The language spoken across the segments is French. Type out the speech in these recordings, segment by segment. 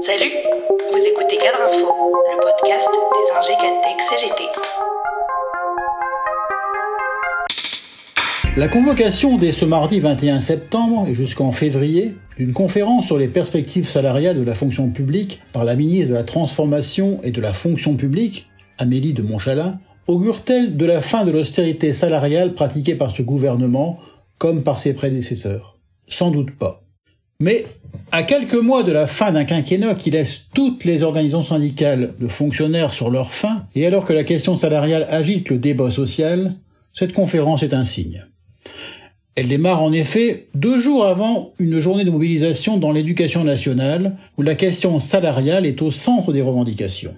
Salut, vous écoutez Cadre Info, le podcast des ingé Tech CGT. La convocation dès ce mardi 21 septembre et jusqu'en février d'une conférence sur les perspectives salariales de la fonction publique par la ministre de la Transformation et de la fonction publique, Amélie de Montchalin, augure-t-elle de la fin de l'austérité salariale pratiquée par ce gouvernement comme par ses prédécesseurs? Sans doute pas. Mais à quelques mois de la fin d'un quinquennat qui laisse toutes les organisations syndicales de fonctionnaires sur leur fin, et alors que la question salariale agite le débat social, cette conférence est un signe. Elle démarre en effet deux jours avant une journée de mobilisation dans l'éducation nationale, où la question salariale est au centre des revendications.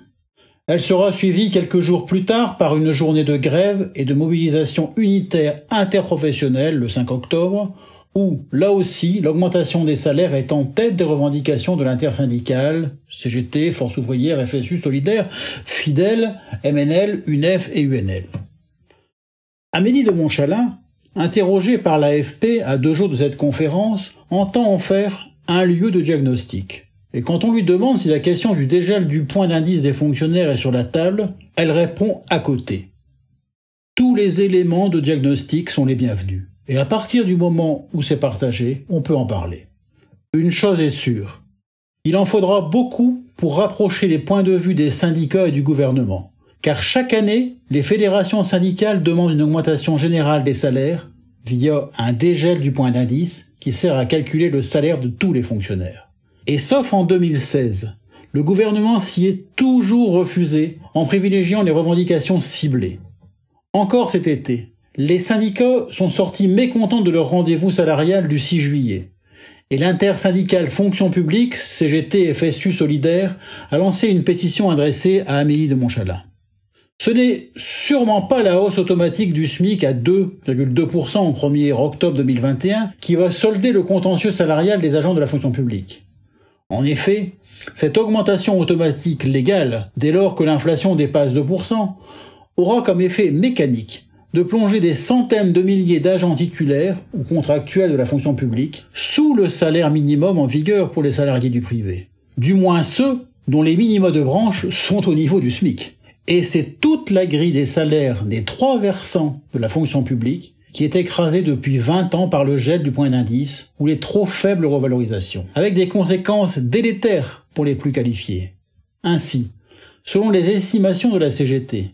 Elle sera suivie quelques jours plus tard par une journée de grève et de mobilisation unitaire interprofessionnelle le 5 octobre, où, là aussi, l'augmentation des salaires est en tête des revendications de l'intersyndicale, CGT, Force ouvrière, FSU, Solidaire, Fidèle, MNL, UNEF et UNL. Amélie de Montchalin, interrogée par l'AFP à deux jours de cette conférence, entend en faire un lieu de diagnostic. Et quand on lui demande si la question du dégel du point d'indice des fonctionnaires est sur la table, elle répond à côté. Tous les éléments de diagnostic sont les bienvenus. Et à partir du moment où c'est partagé, on peut en parler. Une chose est sûre, il en faudra beaucoup pour rapprocher les points de vue des syndicats et du gouvernement. Car chaque année, les fédérations syndicales demandent une augmentation générale des salaires via un dégel du point d'indice qui sert à calculer le salaire de tous les fonctionnaires. Et sauf en 2016, le gouvernement s'y est toujours refusé en privilégiant les revendications ciblées. Encore cet été, les syndicats sont sortis mécontents de leur rendez-vous salarial du 6 juillet. Et l'intersyndicale fonction publique, CGT FSU Solidaire, a lancé une pétition adressée à Amélie de Montchalin. Ce n'est sûrement pas la hausse automatique du SMIC à 2,2% au 1er octobre 2021 qui va solder le contentieux salarial des agents de la fonction publique. En effet, cette augmentation automatique légale, dès lors que l'inflation dépasse 2%, aura comme effet mécanique de plonger des centaines de milliers d'agents titulaires ou contractuels de la fonction publique sous le salaire minimum en vigueur pour les salariés du privé. Du moins ceux dont les minima de branche sont au niveau du SMIC. Et c'est toute la grille des salaires des trois versants de la fonction publique qui est écrasée depuis 20 ans par le gel du point d'indice ou les trop faibles revalorisations, avec des conséquences délétères pour les plus qualifiés. Ainsi, selon les estimations de la CGT,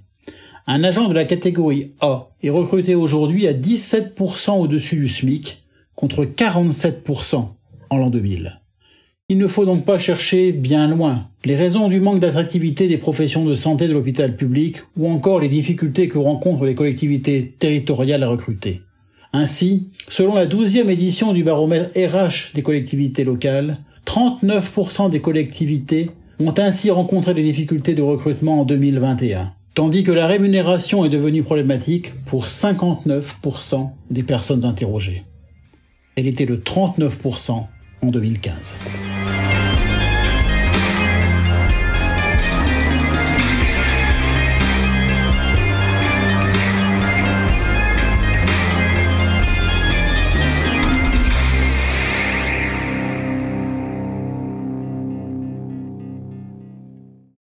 un agent de la catégorie A est recruté aujourd'hui à 17% au-dessus du SMIC, contre 47% en l'an 2000. Il ne faut donc pas chercher bien loin les raisons du manque d'attractivité des professions de santé de l'hôpital public ou encore les difficultés que rencontrent les collectivités territoriales à recruter. Ainsi, selon la douzième édition du baromètre RH des collectivités locales, 39% des collectivités ont ainsi rencontré des difficultés de recrutement en 2021 tandis que la rémunération est devenue problématique pour 59% des personnes interrogées. Elle était de 39% en 2015.